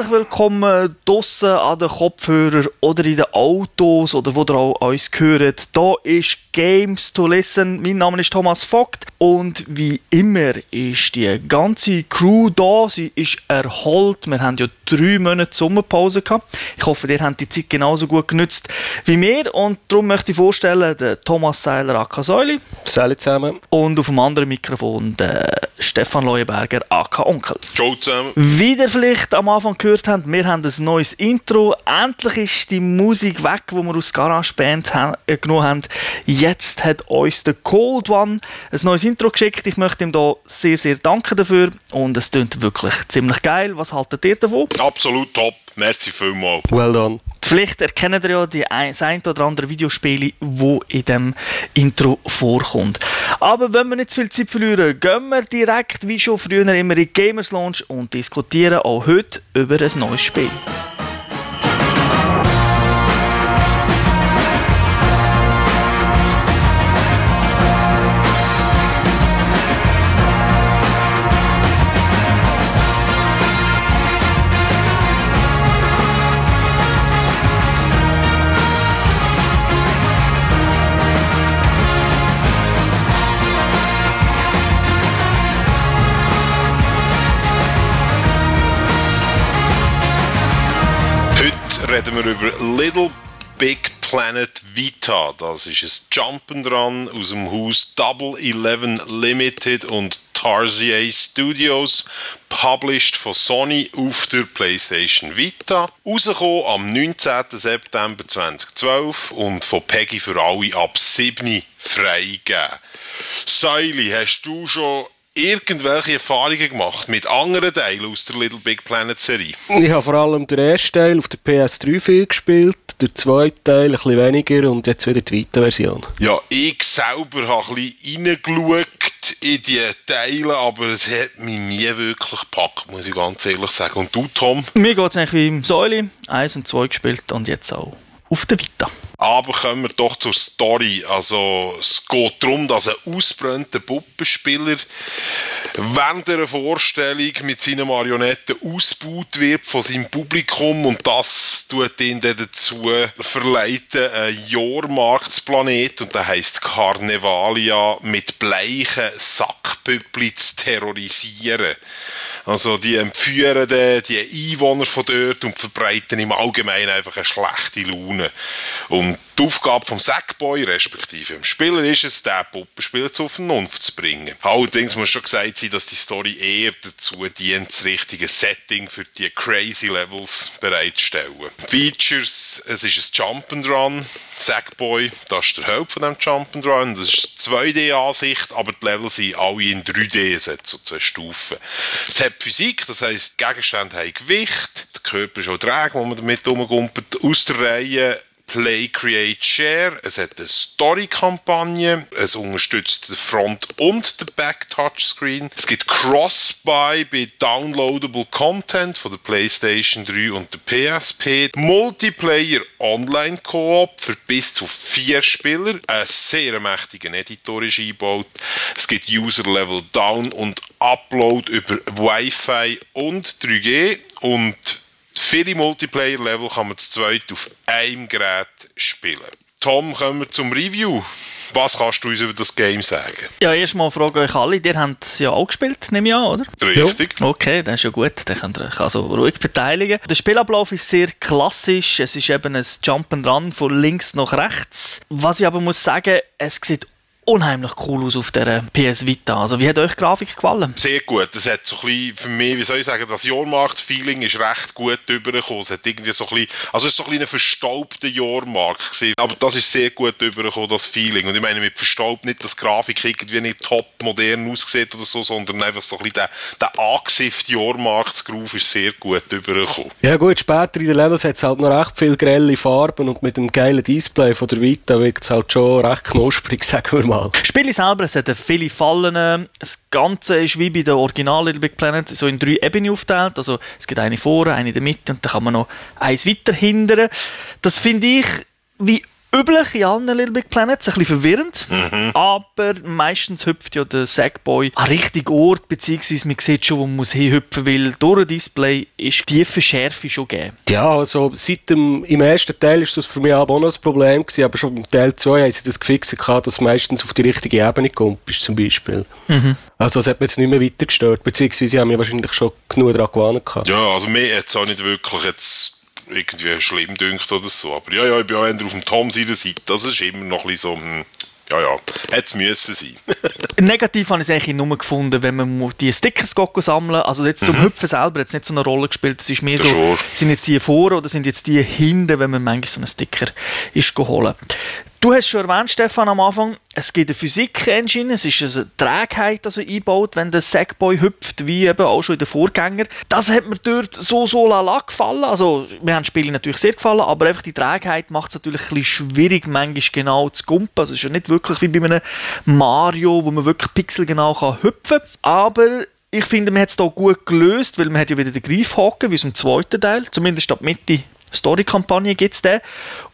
Herzlich willkommen draussen an den Kopfhörern oder in den Autos oder wo ihr auch uns hört. Da ist Games to Listen. Mein Name ist Thomas Vogt und wie immer ist die ganze Crew da. Sie ist erholt. Wir haben ja drei Monate Sommerpause gehabt. Ich hoffe, ihr habt die Zeit genauso gut genutzt wie wir und darum möchte ich vorstellen, den Thomas Seiler AK Säuli. Salut zusammen. Und auf dem anderen Mikrofon den Stefan Leuenberger AK Onkel. Ciao zusammen. Wie ihr vielleicht am Anfang gehört habt, wir haben ein neues Intro. Endlich ist die Musik weg, die wir aus GarageBand äh, genommen haben. Jetzt hat uns der Cold One ein neues Intro geschickt. Ich möchte ihm da sehr, sehr danken dafür. Und es klingt wirklich ziemlich geil. Was haltet ihr davon? Absolut top. Merci vielmals. Well done. Vielleicht erkennen ihr ja die ein, ein oder andere Videospiele, wo in dem Intro vorkommt. Aber wenn wir nicht zu viel Zeit verlieren, gehen wir direkt, wie schon früher immer, in Gamers Launch und diskutieren auch heute über ein neues Spiel. Reden wir über Little Big Planet Vita. Das ist ein Jump'n'Run aus dem Haus Double Eleven Limited und Tarsier Studios, published von Sony auf der PlayStation Vita. Rausgekommen am 19. September 2012 und von Peggy für alle ab 7 freigegeben. Säuli, hast du schon irgendwelche Erfahrungen gemacht mit anderen Teilen aus der Little Big Planet Serie? Ich habe vor allem den ersten Teil auf der PS3 viel gespielt, der zweite Teil ein bisschen weniger und jetzt wieder die weite Version. Ja, ich selber habe ein bisschen reingeschaut in die Teile, aber es hat mich nie wirklich gepackt, muss ich ganz ehrlich sagen. Und du, Tom? Mir geht es eigentlich wie im Säule, 1 und 2 gespielt und jetzt auch auf der Vita. Aber kommen wir doch zur Story. Also, es geht darum, dass ein ausbrannter Puppenspieler während einer Vorstellung mit seinen Marionetten ausgebaut wird von seinem Publikum und das tut ihn dann dazu verleiten, einen Jahrmarktsplanet, und der heißt Carnevalia, mit bleichen Sackpüppli zu terrorisieren. Also die entführen die, die Einwohner von dort und verbreiten im Allgemeinen einfach eine schlechte Laune. Und die Aufgabe vom Sackboy, respektive dem Spieler, ist es, den Puppenspieler zur Vernunft zu bringen. Allerdings muss schon gesagt sein, dass die Story eher dazu dient, das richtige Setting für die crazy Levels bereitzustellen. Features, es ist ein Jump'n'Run, Sackboy, das ist der Haupt von dem Jump'n'Run, das ist 2D-Ansicht, aber die Level sind alle in 3D, es hat so zwei Stufen. Es hat Physik, das heisst, Gegenstände haben Gewicht, der Körper ist auch träge, wo man damit rumgumpelt, aus der Reihe Play, Create, Share. Es hat eine Story-Kampagne. Es unterstützt den Front- und den Back-Touchscreen. Es gibt Cross-Buy bei Downloadable Content von der PlayStation 3 und der PSP. Multiplayer Online-Koop für bis zu vier Spieler. Ein sehr mächtiger Editor ist eingebaut. Es gibt User-Level Down und Upload über Wi-Fi und 3G. Und Viele Multiplayer-Level kann man zu zweit auf einem Gerät spielen. Tom, kommen wir zum Review. Was kannst du uns über das Game sagen? Ja, erstmal frage ich euch alle, ihr habt es ja auch gespielt, nehme ich an, oder? Richtig. Ja. Okay, das ist ja gut, dann könnt ihr euch also ruhig beteiligen. Der Spielablauf ist sehr klassisch, es ist eben ein Jump'n'Run von links nach rechts. Was ich aber muss sagen, es sieht unheimlich cool aus auf der PS Vita. Also wie hat euch die Grafik gefallen? Sehr gut. Das hat so ein bisschen, für mich, wie soll ich sagen, das Jahrmarkt-Feeling ist recht gut übergekommen. Es hat irgendwie so ein bisschen, also es ist so ein bisschen ein verstaubter Jahrmarkt gewesen. Aber das ist sehr gut übergekommen, das Feeling. Und ich meine mit verstaubt nicht, dass die Grafik irgendwie nicht top modern aussieht oder so, sondern einfach so ein bisschen der, der angesiffte Jahrmarktsgroove ist sehr gut übergekommen. Ja gut, später in den Levels hat es halt noch recht viele grelle Farben und mit dem geilen Display von der Vita wirkt es halt schon recht knusprig, sagen wir mal mal. Das Spiel selber, es hat viele Fallen. Das Ganze ist wie bei der Original Little Big Planet so in drei Ebenen aufgeteilt. Also es gibt eine vorne, eine in der Mitte und dann kann man noch eins weiter hindern. Das finde ich wie üblich in allen Little Big Planets, ein bisschen verwirrend, Mhm. aber meistens hüpft ja der Sackboy an den richtigen Ort, beziehungsweise man sieht schon, wo man muss hinhüpfen will. Durch ein Display ist tiefe Schärfe schon gegeben. Ja, also seit dem, im ersten Teil ist das für mich auch noch ein Problem gewesen, aber schon im Teil 2 haben sie das gefixt dass meistens auf die richtige Ebene kommt, ist zum Beispiel. Also das hat mir jetzt nicht mehr weiter gestört, beziehungsweise haben wir wahrscheinlich schon genug daran gewonnen gehabt. Ja, also mir hat es auch nicht wirklich jetzt irgendwie schlimm dünkt oder so. Aber ja, ja, ich bin auch eher auf dem Tom seiner Seite. Das ist immer noch ein bisschen so, hm, ja, ja, hätte es müssen sein. Negativ habe ich es eigentlich nur gefunden, wenn man die Stickers sammeln Also jetzt zum Hüpfen selber hat es nicht so eine Rolle gespielt. Es ist mehr Das so, schon. sind jetzt die vor oder sind jetzt die hinten, wenn man manchmal so einen Sticker ist geholt. Du hast schon erwähnt, Stefan, am Anfang, es gibt eine Physik-Engine, es ist eine Trägheit also eingebaut, wenn der Sackboy hüpft, wie eben auch schon in den Vorgängern. Das hat mir dort so, so lala gefallen. Also, mir haben die Spiele natürlich sehr gefallen, aber einfach die Trägheit macht es natürlich ein bisschen schwierig, manchmal genau zu gumpen. Also, es ist ja nicht wirklich wie bei einem Mario, wo man wirklich pixelgenau kann hüpfen kann. Aber ich finde, man hat es hier gut gelöst, weil man hat ja wieder den Greifhaken, wie es im zweiten Teil, zumindest ab Mitte Story-Kampagne gibt es den.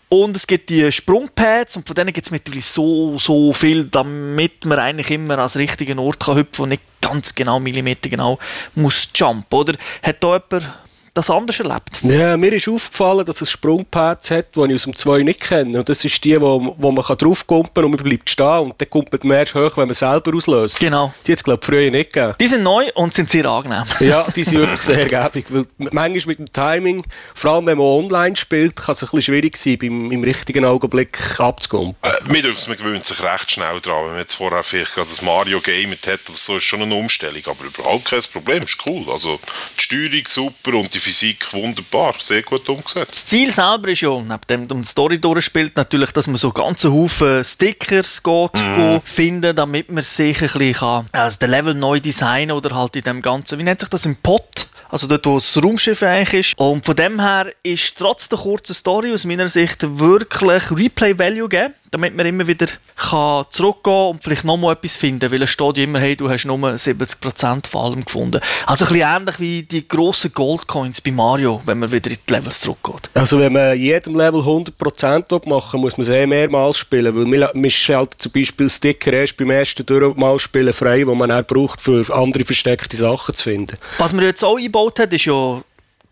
Und es gibt die Sprungpads und von denen gibt es mittlerweile so, so viel, damit man eigentlich immer als richtigen Ort kann hüpfen und nicht ganz genau Millimeter genau muss jumpen, oder? Hat da jemand das anders erlebt? Ja, mir ist aufgefallen, dass es Sprungpads hat, die ich aus dem 2 nicht kenne. Und das ist die, wo, wo man kann draufkumpen und man bleibt stehen und dann kumpelt man erst hoch, wenn man selber auslöst. Genau. Die hat es, glaube ich, früher nicht gegeben. Die sind neu und sind sehr angenehm. Ja, die sind wirklich sehr gäbig, weil manchmal mit dem Timing, vor allem wenn man online spielt, kann es ein bisschen schwierig sein, beim, im richtigen Augenblick abzukumpen. Äh, mir man gewöhnt sich recht schnell dran. Wenn man jetzt vorher vielleicht gerade das Mario gamet hat, oder so ist schon eine Umstellung. Aber überhaupt kein Problem, ist cool. Also die Steuerung super und die Physik wunderbar. Sehr gut umgesetzt. Das Ziel selber ist ja, neben dem um die Story durchspielt, natürlich, dass man so ganze Haufen Stickers geht, geht finden, damit man sich ein bisschen kann, also den Level neu designen oder halt in dem Ganzen, wie nennt sich das, im Pot? Also dort, wo das Raumschiff eigentlich ist. Und von dem her ist trotz der kurzen Story aus meiner Sicht wirklich Replay-Value gegeben, damit man immer wieder kann zurückgehen und vielleicht nochmal etwas finden, weil es steht ja immer, hey, du hast nur 70% von allem gefunden. Also ein bisschen ähnlich wie die grossen Goldcoins bei Mario, wenn man wieder in die Levels zurückgeht. Also wenn man jedem Level 100% machen muss man es eh mehrmals spielen, weil man, man schaltet zum Beispiel Sticker erst beim ersten Durchmal spielen frei, wo man auch braucht, für andere versteckte Sachen zu finden. Was man jetzt auch eingebaut hat, ist ja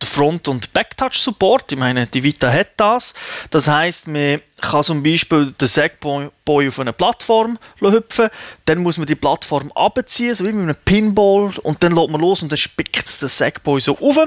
der Front- und Backtouch-Support. Ich meine, die Vita hat das. Das heisst, man kann zum Beispiel den Sackboy auf eine Plattform hüpfen, dann muss man die Plattform abziehen, so wie mit einem Pinball, und dann lässt man los und dann spickt es den Sackboy so auf.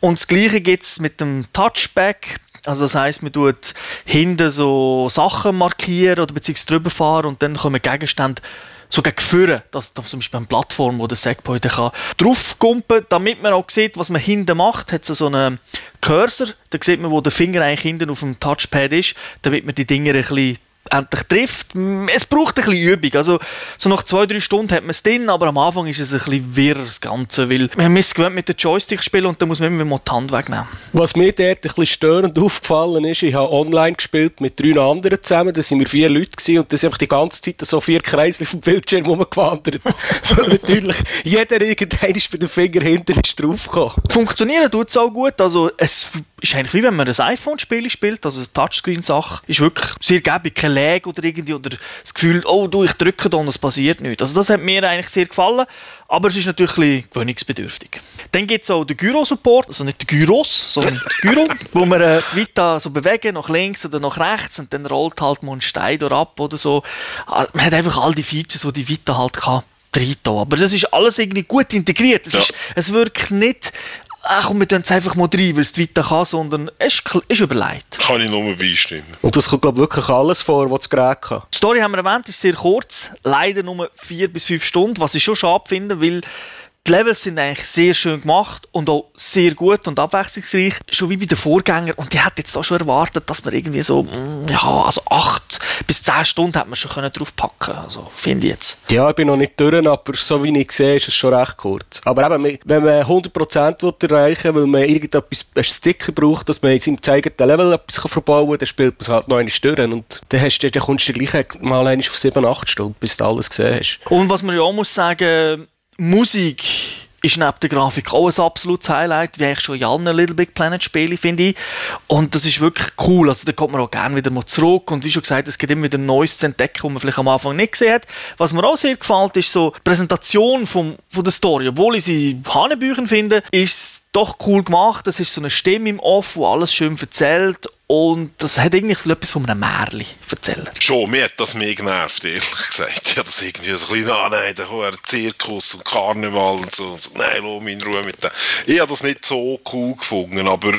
Und das gleiche gibt es mit dem Touchback. Also das heisst, man tut hinten so Sachen markieren oder beziehungsweise drüber fahren und dann kommen Gegenstände so gegen vorne, dass dass zum Beispiel eine Plattform, wo der dann kann draufkumpen damit man auch sieht, was man hinten macht, hat so einen Cursor, da sieht man, wo der Finger eigentlich hinten auf dem Touchpad ist, damit man die Dinger ein bisschen endlich trifft. Es braucht ein bisschen Übung. Also, so nach zwei, drei Stunden hat man es drin, aber am Anfang ist es ein bisschen wirr, das Ganze, weil man ist gewöhnt mit den Joystick spielen und dann muss man immer mal die Hand wegnehmen. Was mir dort ein bisschen störend aufgefallen ist, ich habe online gespielt mit drei anderen zusammen, da sind wir vier Leute gewesen, und da sind einfach die ganze Zeit so vier Kreisel vom Bildschirm rumgewandert. Weil natürlich jeder irgendwann ist bei dem Finger hinten ist draufgekommen. Funktionieren tut es auch gut. Also es ist eigentlich wie wenn man ein iPhone-Spiel spielt, also eine Touchscreen-Sache. Ist wirklich sehr gäbig, kein Lag oder irgendwie, oder das Gefühl, oh du, ich drücke da und es passiert nichts. Also das hat mir eigentlich sehr gefallen, aber es ist natürlich ein bisschen gewöhnungsbedürftig. Dann gibt es auch den Gyro-Support, also nicht den Gyros, sondern den Gyro, wo man äh, die Vita so bewegen, nach links oder nach rechts und dann rollt halt mal ein Stein ab oder so. Ah, Man hat einfach all die Features, die die Vita halt kann. Reintun. Aber das ist alles irgendwie gut integriert. Es, Ja. ist, es wirkt nicht, ach komm, wir tun es einfach mal rein, weil es Vita kann, sondern es ist, ist überlegt. Kann ich nur beistimmen. Und das kommt, glaube ich, wirklich alles vor, was das Gerät kann. Die Story haben wir erwähnt, ist sehr kurz, leider nur vier bis fünf Stunden, was ich schon schade finde, weil die Levels sind eigentlich sehr schön gemacht und auch sehr gut und abwechslungsreich, schon wie bei den Vorgängern. Und ich hätte jetzt da schon erwartet, dass man irgendwie so, mm, ja, also acht bis zehn Stunden hat man schon können draufpacken Also, finde ich jetzt. Ja, ich bin noch nicht durch, aber so wie ich sehe, ist es schon recht kurz. Aber eben, wenn man 100% will erreichen will, weil man irgendetwas, einen Sticker braucht, dass man in seinem eigenen Level etwas verbauen kann, dann spielt man es halt noch einmal durch. Und dann, hast du, dann kommst du gleich mal auf 7, 8 Stunden, bis du alles gesehen hast. Und was man ja auch muss sagen, Musik ist neben der Grafik auch ein absolutes Highlight, wie eigentlich schon in allen Little Big Planet Spielen, finde ich. Und das ist wirklich cool. Also da kommt man auch gerne wieder mal zurück. Und wie schon gesagt, es gibt immer wieder Neues zu entdecken, was man vielleicht am Anfang nicht gesehen hat. Was mir auch sehr gefällt, ist so die Präsentation vom, von der Story. Obwohl ich sie Hanebüchen finde, ist doch cool gemacht. Es ist so eine Stimme im Off, wo alles schön erzählt und das hat irgendwie so etwas von einem Märchen erzählen. Schon, mir hat das mehr genervt, ehrlich gesagt. Ja, das irgendwie so ein bisschen, ah nein, der Zirkus und Karneval und so. Und so. Nein, lass mich in Ruhe mit dem. Ich habe das nicht so cool gefunden, aber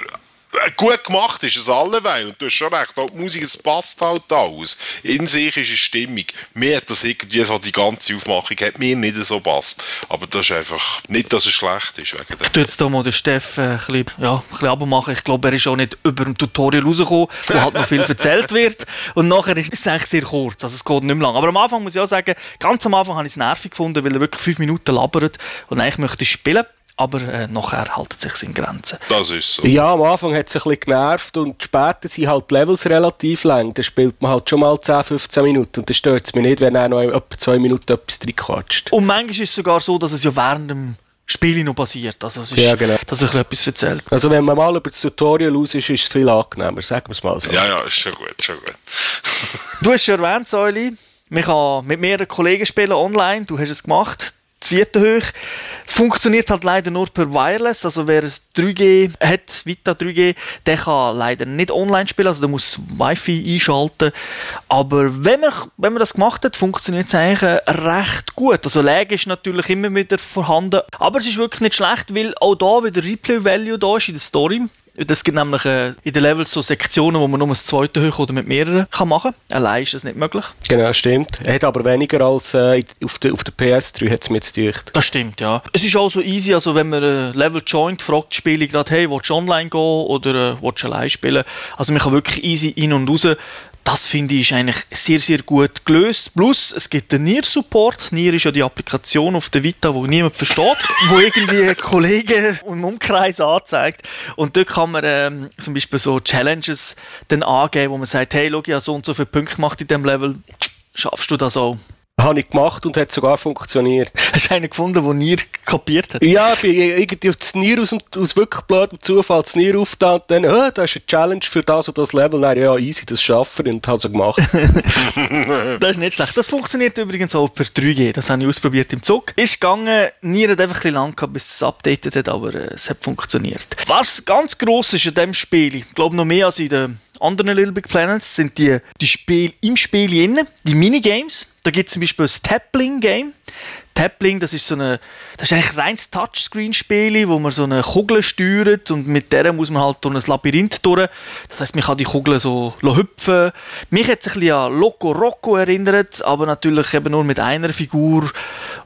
gut gemacht ist es alleweil. Und du hast schon recht, die Musik, es passt halt alles. In sich ist es stimmig. Mir hat das irgendwie so die ganze Aufmachung hat mir nicht so passt. Aber das ist einfach nicht, dass es schlecht ist. Wegen ich tue jetzt hier mal den Steff äh, ein bisschen, ja, ein bisschen abmachen. Ich glaube, er ist auch nicht über dem Tutorial rausgekommen, wo halt noch viel erzählt wird. Und nachher ist es eigentlich sehr kurz. Also es geht nicht mehr lang. Aber am Anfang muss ich auch sagen, ganz am Anfang habe ich es nervig gefunden, weil er wirklich fünf Minuten labert und eigentlich möchte ich spielen aber äh, nachher hält es sich in Grenzen. Das ist so. Ja, am Anfang hat es ein bisschen genervt und später sind halt die Levels relativ lang. Da spielt man halt schon mal 10, 15 Minuten und dann stört es mich nicht, wenn er noch etwa zwei Minuten etwas reinquatscht. Und manchmal ist es sogar so, dass es ja während dem Spiel noch passiert. Also es ist, ja, genau. dass sich etwas erzählt. Also wenn man mal über das Tutorial aus ist, ist es viel angenehmer, sagen wir es mal so. Ja, ja, ist schon gut, schon gut. du hast schon erwähnt, Säuli, man kann mit mehreren Kollegen spielen online, du hast es gemacht vierte hoch. Es funktioniert halt leider nur per Wireless, also wer es 3G hat, Vita 3G, der kann leider nicht online spielen, also der muss Wi-Fi einschalten. Aber wenn man, wenn man das gemacht hat, funktioniert es eigentlich recht gut. Also Lag ist natürlich immer wieder vorhanden, aber es ist wirklich nicht schlecht, weil auch da wieder Replay-Value da ist in der Story. Es gibt nämlich äh, in den Levels so Sektionen, wo man nur das zweite hoch oder mit mehreren kann machen kann. Allein ist das nicht möglich. Genau, stimmt. Er hat aber weniger als äh, auf, der, auf der PS3 hat es mir jetzt gedacht. Das stimmt, ja. Es ist auch so easy, also wenn man ein Level joint, fragt die Spiele gerade, hey, willst du online gehen oder äh, willst du allein spielen? Also man kann wirklich easy in und raus das finde ich eigentlich sehr, sehr gut gelöst. Plus, es gibt den Nier-Support. Nier ist ja die Applikation auf der Vita, die niemand versteht, wo irgendwie Kollegen im Umkreis anzeigt. Und dort kann man ähm, zum Beispiel so Challenges dann angeben, wo man sagt, hey, schau, ich habe so und so viele Punkte gemacht in diesem Level. Schaffst du das auch? Habe ich gemacht und hat sogar funktioniert. Hast du einen gefunden, der Nier kapiert hat? Ja, ich bin irgendwie auf das Nier aus, aus wirklich blödem Zufall das Nier aufgetan und dann, oh, da ist eine Challenge für das und das Level. Dann, ja, easy, das schaffen und habe es gemacht. das ist nicht schlecht. Das funktioniert übrigens auch per 3G. Das habe ich ausprobiert im Zug. Ist gegangen, Nier hat einfach ein bisschen lang gehabt, bis es updated hat, aber äh, es hat funktioniert. Was ganz gross ist an diesem Spiel, ich glaube noch mehr als in der anderen Little Big Planets sind die, die Spiele im Spiel innen, die Minigames. Da gibt es zum Beispiel ein Tappling-Game. Tappling, das ist so eine, das ist eigentlich ein reines Touchscreen-Spiel, wo man so eine Kugel steuert und mit der muss man halt durch ein Labyrinth durch. Das heißt, man kann die Kugel so hüpfen. Mich hat es ein bisschen an Loco Rocco erinnert, aber natürlich eben nur mit einer Figur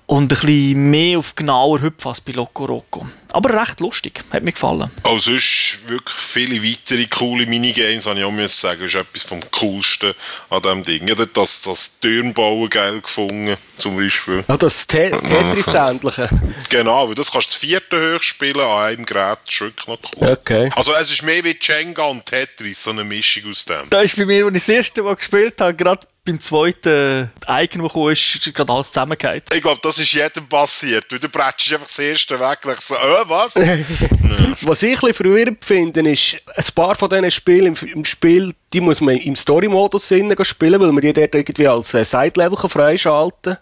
und ein bisschen mehr auf genauer Hüpfen als bei Loco Roco. Aber recht lustig, hat mir gefallen. Auch sonst wirklich viele weitere coole Minigames, habe ich auch sagen, ist etwas vom Coolsten an diesem Ding. Ich habe das, das Türmbauen geil gefunden, zum Beispiel. Ja, das Tetris-ähnliche. Genau, weil das kannst du das vierte hoch spielen an einem Gerät, das ist wirklich noch cool. Okay. Also es ist mehr wie Jenga und Tetris, so eine Mischung aus dem. Da ist bei mir, als ich das erste Mal gespielt habe, gerade beim zweiten Icon, das kam, ist gerade alles zusammengefallen. Ich glaube, das ist jedem passiert. Du bretschst einfach das erste weg und so, äh, was? was ich ein verwirrend finde, ist, ein paar von diesen Spielen im, im Spiel, die muss man im Story-Modus spielen, weil man die dort irgendwie als äh, Side-Level freischalten kann.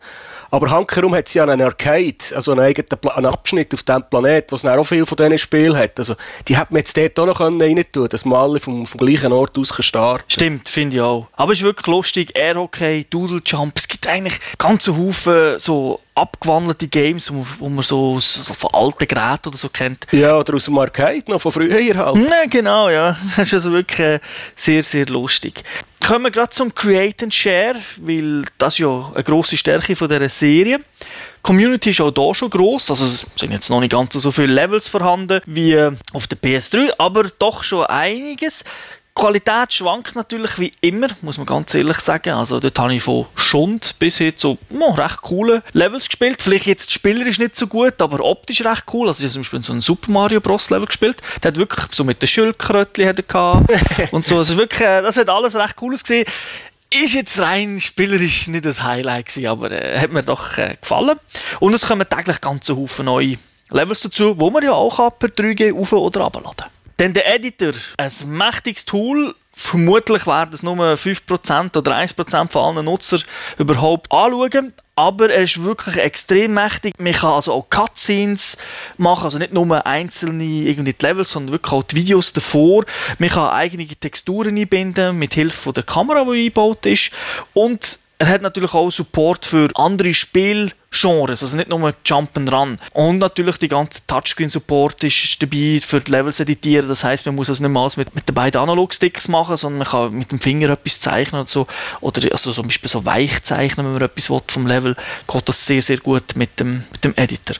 Aber hankerum hat sie ja einen Arcade, also einen eigenen Pla einen Abschnitt auf diesem Planet, was auch viel von diesen Spielen hat. Also, die hätte man jetzt dort auch noch rein tun dass man alle vom, vom gleichen Ort aus starten Stimmt, finde ich auch. Aber es ist wirklich lustig. Air-Hockey, Doodle Jump, es gibt eigentlich ganze Haufen so abgewandelte Games, wo, man so, so, von alten Geräten oder so kennt. Ja, oder aus dem Arcade noch von früher halt. Ja, genau, ja. Das ist also wirklich äh, sehr, sehr lustig. Kommen wir gerade zum Create and Share, weil das ja eine grosse Stärke von dieser Serie. Die Community ist auch hier schon gross, also es sind jetzt noch nicht ganz so viele Levels vorhanden wie auf der PS3, aber doch schon einiges. Die Qualität schwankt natürlich wie immer, muss man ganz ehrlich sagen. Also dort habe ich von Schund bis hin zu oh, recht coolen Levels gespielt. Vielleicht jetzt spielerisch nicht so gut, aber optisch recht cool. Also ich habe zum Beispiel so ein Super Mario Bros. Level gespielt. Der hat wirklich so mit den Schildkrötchen und so. Also wirklich, äh, das hat alles recht cool ausgesehen. Ist jetzt rein spielerisch nicht das Highlight gewesen, aber äh, hat mir doch äh, gefallen. Und es kommen täglich ganze Haufen neue Levels dazu, wo man ja auch per 3G auf- oder abladen kann. Dann der Editor, ein mächtiges Tool, Vermutlich werden es nur 5% oder 1% von allen Nutzern überhaupt anschauen. Aber er ist wirklich extrem mächtig. Man kann also auch Cutscenes machen, also nicht nur einzelne irgendwie Levels, sondern wirklich auch die Videos davor. Man kann eigene Texturen einbinden mit Hilfe der Kamera, die eingebaut ist. Und er hat natürlich auch Support für andere Spielgenres, also nicht nur Jump and Run. Und natürlich die ganze Touchscreen-Support ist dabei für die Levels editieren. Das heißt, man muss also nicht mal mit, mit den beiden Analog-Sticks machen, sondern man kann mit dem Finger etwas zeichnen oder so. Oder also zum Beispiel so weich zeichnen, wenn man etwas will vom Level, geht das sehr, sehr gut mit dem, mit dem Editor.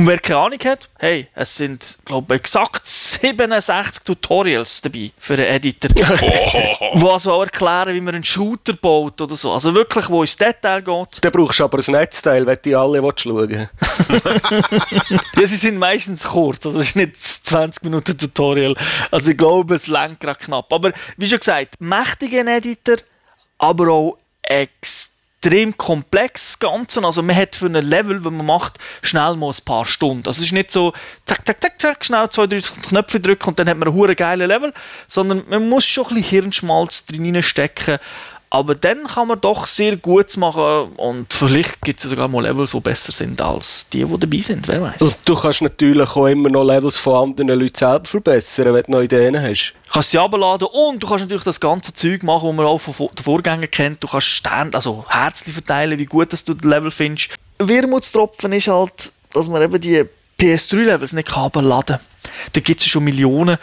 Und wer keine Ahnung hat, hey, es sind, glaube ich, exakt 67 Tutorials dabei für einen Editor. die also auch erklären, wie man einen Shooter baut oder so. Also wirklich, wo ins Detail geht. Da brauchst du aber ein Netzteil, wenn du alle schauen Ja, sie sind meistens kurz, also es ist nicht 20 Minuten Tutorial. Also ich glaube, es lenkt gerade knapp. Aber wie schon gesagt, mächtiger Editor, aber auch extrem extrem komplex, das Ganze. Also man hat für ein Level, wenn man macht, schnell mal ein paar Stunden. Also es ist nicht so, zack, zack, zack, zack, schnell zwei, drei Knöpfe drücken und dann hat man ein hure geiles Level, sondern man muss schon ein bisschen Hirnschmalz drin stecken. Aber dann kann man doch sehr gut machen und vielleicht gibt es sogar mal Levels, die besser sind als die, die dabei sind, wer weiß. Und du kannst natürlich auch immer noch Levels von anderen Leuten selber verbessern, wenn du noch Ideen hast. Du kannst sie abladen und du kannst natürlich das ganze Zeug machen, das man auch von den Vorgängern kennt. Du kannst Sterne, also Herzchen verteilen, wie gut dass du das Level findest. Wermutstropfen ist halt, dass man eben die PS3-Levels nicht abladen kann. Da gibt es schon Millionen.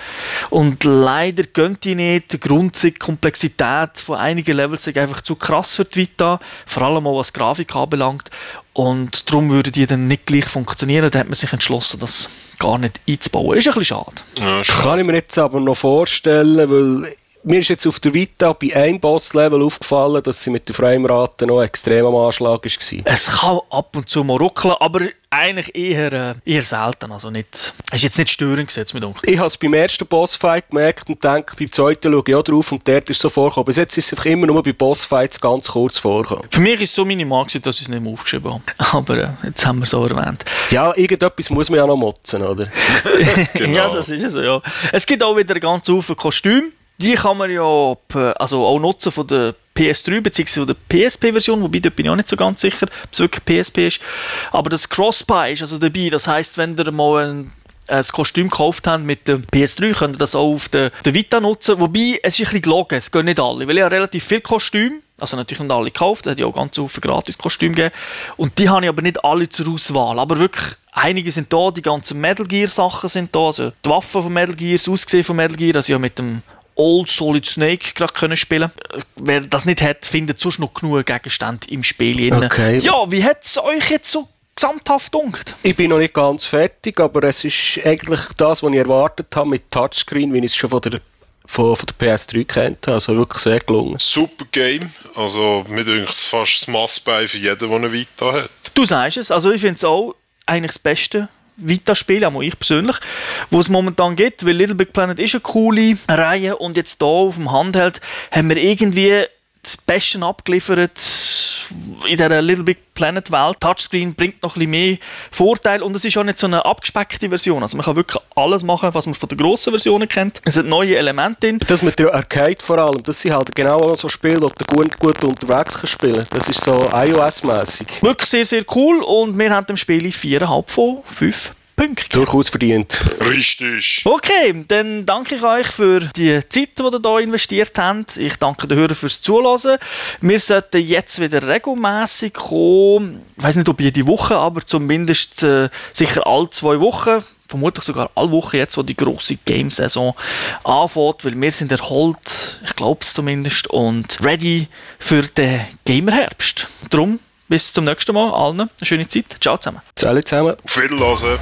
Und leider gönnt die nicht. Die Grundkomplexität von einigen Levels ist einfach zu krass für die Vita. Vor allem auch was Grafik anbelangt. Und darum würde die dann nicht gleich funktionieren. Da hat man sich entschlossen, das gar nicht einzubauen. Ist ein bisschen schade. Ja, schade. Kann ich mir jetzt aber noch vorstellen, weil mir ist jetzt auf der Vita bei einem Boss-Level aufgefallen, dass sie mit der Framerate noch extrem am Anschlag war. Es kann ab und zu mal ruckeln, aber eigentlich eher, äh, eher selten. Also nicht, es ist jetzt nicht störend gesetzt mit uns. Ich habe es beim ersten Bossfight gemerkt und denke, beim zweiten schaue ich auch drauf und dort ist so vorgekommen. Bis jetzt ist es einfach immer nur bei Bossfights ganz kurz vorgekommen. Für mich ist es so minimal gewesen, dass ich es nicht mehr aufgeschrieben habe. Aber äh, jetzt haben wir es so erwähnt. Ja, irgendetwas muss man ja noch motzen, oder? genau. ja, das ist es so, ja. Es gibt auch wieder ganz viele Kostüme die kann man ja also auch nutzen von der PS3 bzw. der PSP-Version, wobei dort bin ich auch nicht so ganz sicher, ob es wirklich PSP ist. Aber das Crossbuy ist also dabei. Das heißt, wenn ihr mal ein, ein Kostüm gekauft habt mit dem PS3, könnt ihr das auch auf der, der Vita nutzen. Wobei, es ist ein bisschen gelogen, es gehen nicht alle. Weil ich habe relativ viele Kostüme, also natürlich nicht alle gekauft, es hat ja auch ganz viele gratis Kostüme gegeben. Und die habe ich aber nicht alle zur Auswahl. Aber wirklich, einige sind da, die ganzen Metal Gear Sachen sind da, also die Waffen von Metal Gear, das Aussehen von Metal Gear, also ja mit dem Old Solid Snake gerade können spielen Wer das nicht hat, findet sonst noch genug Gegenstände im Spiel. Okay. Ja, wie hat es euch jetzt so gesamthaft dunkt? Ich bin noch nicht ganz fertig, aber es ist eigentlich das, was ich erwartet habe mit Touchscreen, wie ich es schon von der von, von der PS3 kennt. Also wirklich sehr gelungen. Super Game. Also mir denkt es fast das Massbein für jeden, der eine Vita hat. Du sagst es. Also ich finde es auch eigentlich das Beste Vita-Spiele, auch ich persönlich, wo es momentan gibt, weil Little Big Planet ist eine coole Reihe und jetzt hier auf dem Handheld haben wir irgendwie das Beste abgeliefert in dieser Little Big Planet Welt. Touchscreen bringt noch ein bisschen mehr Vorteile und es ist auch nicht so eine abgespeckte Version. Also man kann wirklich alles machen, was man von den grossen Versionen kennt. Es sind neue Elemente drin. Das mit der Arcade vor allem, das sind halt genau so Spiele, die du gut, gut unterwegs kannst spielen. Das ist so iOS-mäßig. Wirklich sehr, sehr cool und wir haben dem Spiel 4,5 von 5 Punkte. Durchaus verdient. Richtig. Okay, dann danke ich euch für die Zeit, die ihr hier investiert habt. Ich danke den Hörern fürs Zuhören. Wir sollten jetzt wieder regelmäßig kommen. Ich weiß nicht, ob jede Woche, aber zumindest äh, sicher alle zwei Wochen. Vermutlich sogar alle Wochen jetzt, wo die große Game-Saison anfängt, weil wir sind erholt, ich glaube es zumindest, und ready für den Gamer-Herbst. Darum bis zum nächsten Mal. Allen eine schöne Zeit. Ciao zusammen. Ciao zusammen. Auf Wiedersehen.